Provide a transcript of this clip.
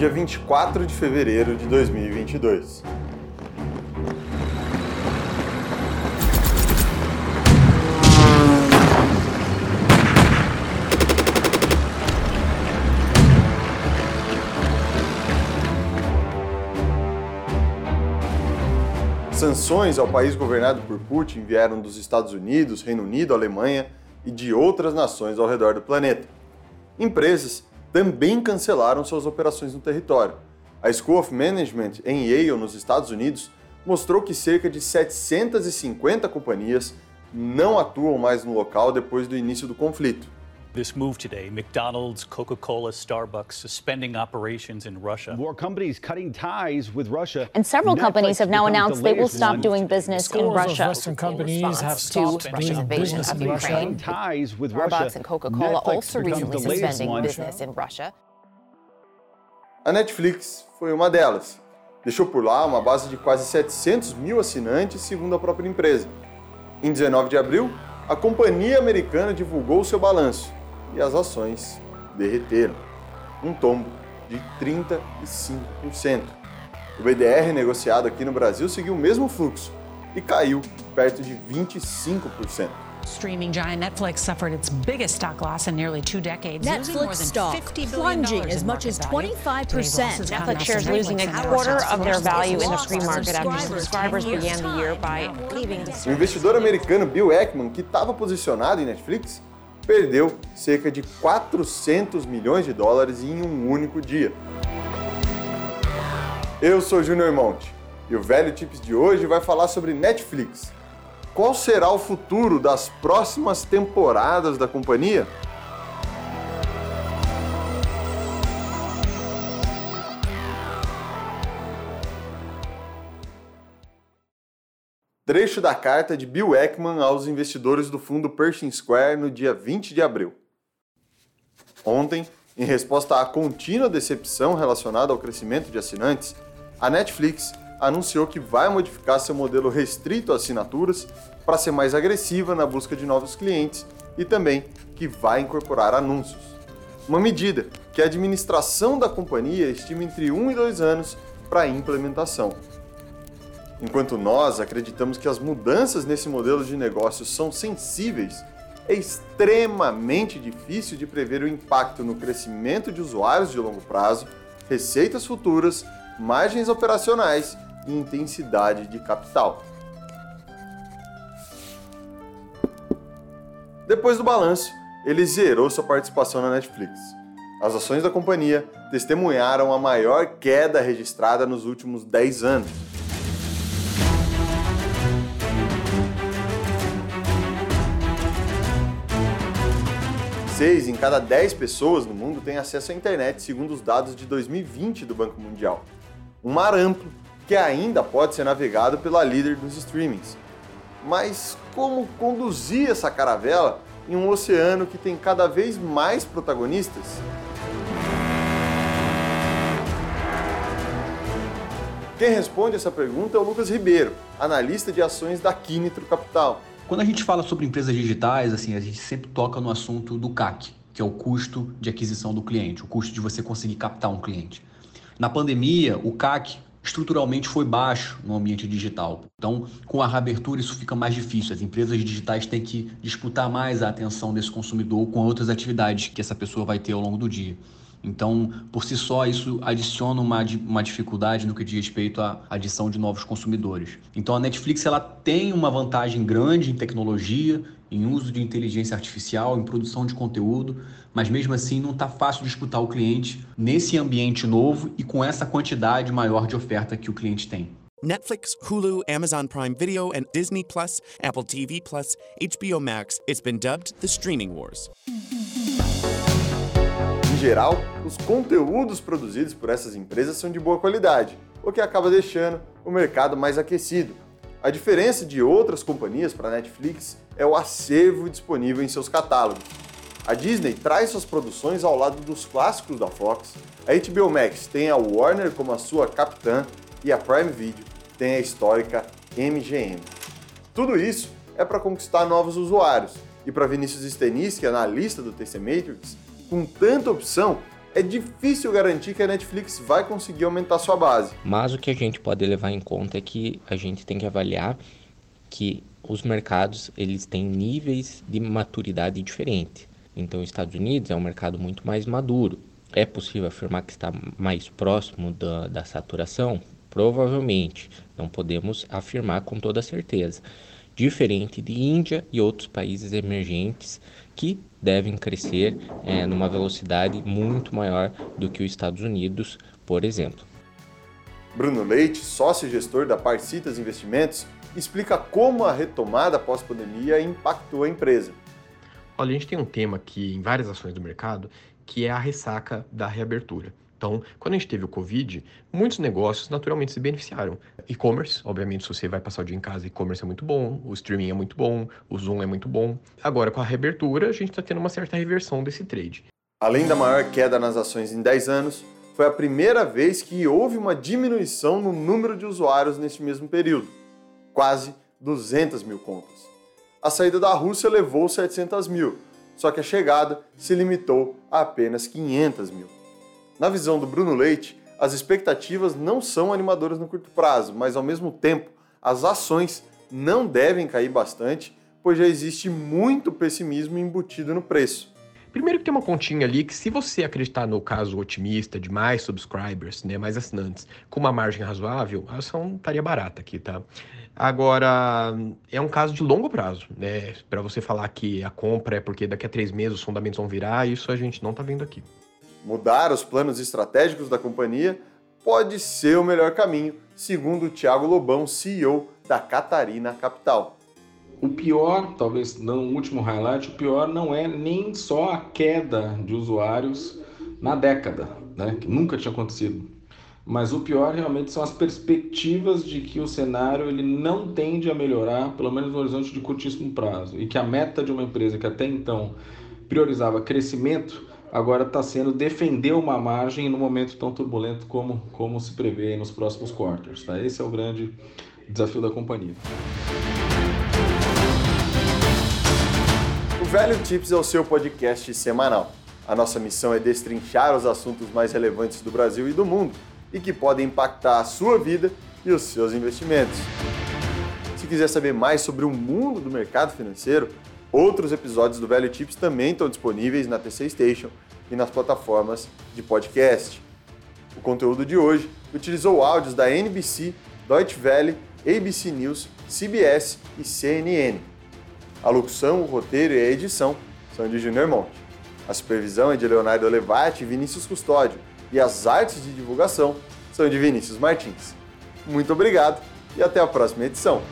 dia 24 de fevereiro de 2022. Sanções ao país governado por Putin vieram dos Estados Unidos, Reino Unido, Alemanha e de outras nações ao redor do planeta. Empresas também cancelaram suas operações no território. A School of Management em Yale, nos Estados Unidos, mostrou que cerca de 750 companhias não atuam mais no local depois do início do conflito. This move today, McDonald's, Coca-Cola, Starbucks suspending operations in Russia. More companies cutting ties with Russia. And several Netflix companies have now becomes the announced they will stop doing business in Russia. of Western companies response have to stopped Russia's invasion of Ukraine. Russia. Cutting ties with Starbucks Russia. and Coca-Cola Netflix also recently suspending one. business in Russia. A Netflix foi uma delas. Deixou por lá uma base de quase 700 mil assinantes, segundo a própria empresa. Em 19 de abril, a companhia americana divulgou seu balanço e as ações derreteram, um tombo de 35%. O BDR negociado aqui no Brasil seguiu o mesmo fluxo e caiu perto de 25%. Streaming giant Netflix suffered its biggest stock loss in nearly two decades, losing more Netflix than stock $50 billion plunging in as much as market value. 25%. Today's losses come Netflix shares losing a quarter of their value in the free market after subscribers subscribers in 10 began the year by leaving the O investidor americano Bill Ackman, que estava posicionado em Netflix, perdeu cerca de 400 milhões de dólares em um único dia. Eu sou Júnior Monte e o Velho Tips de hoje vai falar sobre Netflix. Qual será o futuro das próximas temporadas da companhia? Trecho da carta de Bill Ackman aos investidores do fundo Pershing Square no dia 20 de abril. Ontem, em resposta à contínua decepção relacionada ao crescimento de assinantes, a Netflix anunciou que vai modificar seu modelo restrito a assinaturas para ser mais agressiva na busca de novos clientes e também que vai incorporar anúncios. Uma medida que a administração da companhia estima entre 1 e 2 anos para implementação. Enquanto nós acreditamos que as mudanças nesse modelo de negócio são sensíveis, é extremamente difícil de prever o impacto no crescimento de usuários de longo prazo, receitas futuras, margens operacionais e intensidade de capital. Depois do balanço, ele zerou sua participação na Netflix. As ações da companhia testemunharam a maior queda registrada nos últimos 10 anos. Em cada 10 pessoas no mundo têm acesso à internet, segundo os dados de 2020 do Banco Mundial. Um mar amplo que ainda pode ser navegado pela líder dos streamings. Mas como conduzir essa caravela em um oceano que tem cada vez mais protagonistas? Quem responde essa pergunta é o Lucas Ribeiro, analista de ações da Quinitro Capital. Quando a gente fala sobre empresas digitais, assim, a gente sempre toca no assunto do CAC, que é o custo de aquisição do cliente, o custo de você conseguir captar um cliente. Na pandemia, o CAC estruturalmente foi baixo no ambiente digital. Então, com a reabertura, isso fica mais difícil. As empresas digitais têm que disputar mais a atenção desse consumidor com outras atividades que essa pessoa vai ter ao longo do dia. Então, por si só, isso adiciona uma, uma dificuldade no que diz respeito à adição de novos consumidores. Então, a Netflix ela tem uma vantagem grande em tecnologia, em uso de inteligência artificial, em produção de conteúdo, mas mesmo assim não está fácil disputar o cliente nesse ambiente novo e com essa quantidade maior de oferta que o cliente tem. Netflix, Hulu, Amazon Prime Video, and Disney Plus, Apple TV Plus, HBO Max. It's been dubbed the streaming wars. Geral, os conteúdos produzidos por essas empresas são de boa qualidade, o que acaba deixando o mercado mais aquecido. A diferença de outras companhias para a Netflix é o acervo disponível em seus catálogos. A Disney traz suas produções ao lado dos clássicos da Fox, a HBO Max tem a Warner como a sua capitã e a Prime Video tem a histórica MGM. Tudo isso é para conquistar novos usuários. E para Vinícius Stenis, que é analista do TC Matrix, com tanta opção, é difícil garantir que a Netflix vai conseguir aumentar sua base. Mas o que a gente pode levar em conta é que a gente tem que avaliar que os mercados eles têm níveis de maturidade diferentes. Então, os Estados Unidos é um mercado muito mais maduro. É possível afirmar que está mais próximo da, da saturação? Provavelmente, não podemos afirmar com toda certeza. Diferente de Índia e outros países emergentes que devem crescer é, numa velocidade muito maior do que os Estados Unidos, por exemplo. Bruno Leite, sócio e gestor da Parcitas Investimentos, explica como a retomada pós-pandemia impactou a empresa. Olha, a gente tem um tema aqui em várias ações do mercado que é a ressaca da reabertura. Então, quando a gente teve o Covid, muitos negócios naturalmente se beneficiaram. E-commerce, obviamente, se você vai passar o dia em casa, e-commerce é muito bom, o streaming é muito bom, o Zoom é muito bom. Agora, com a reabertura, a gente está tendo uma certa reversão desse trade. Além da maior queda nas ações em 10 anos, foi a primeira vez que houve uma diminuição no número de usuários neste mesmo período quase 200 mil contas. A saída da Rússia levou 700 mil, só que a chegada se limitou a apenas 500 mil. Na visão do Bruno Leite, as expectativas não são animadoras no curto prazo, mas ao mesmo tempo, as ações não devem cair bastante, pois já existe muito pessimismo embutido no preço. Primeiro que tem uma continha ali que se você acreditar no caso otimista de mais subscribers, né, mais assinantes, com uma margem razoável, a ação estaria barata aqui, tá? Agora, é um caso de longo prazo, né? Para você falar que a compra é porque daqui a três meses os fundamentos vão virar, isso a gente não tá vendo aqui mudar os planos estratégicos da companhia pode ser o melhor caminho, segundo o Thiago Lobão, CEO da Catarina Capital. O pior, talvez não o último highlight, o pior não é nem só a queda de usuários na década, né, que nunca tinha acontecido. Mas o pior realmente são as perspectivas de que o cenário ele não tende a melhorar, pelo menos no horizonte de curtíssimo prazo, e que a meta de uma empresa que até então priorizava crescimento agora está sendo defender uma margem no momento tão turbulento como, como se prevê nos próximos quarters. Tá? Esse é o grande desafio da companhia. O Velho Tips é o seu podcast semanal. A nossa missão é destrinchar os assuntos mais relevantes do Brasil e do mundo e que podem impactar a sua vida e os seus investimentos. Se quiser saber mais sobre o mundo do mercado financeiro, Outros episódios do Velho Tips também estão disponíveis na TC Station e nas plataformas de podcast. O conteúdo de hoje utilizou áudios da NBC, Deutsche Welle, ABC News, CBS e CNN. A locução, o roteiro e a edição são de Junior Monte. A supervisão é de Leonardo Levati e Vinícius Custódio e as artes de divulgação são de Vinícius Martins. Muito obrigado e até a próxima edição.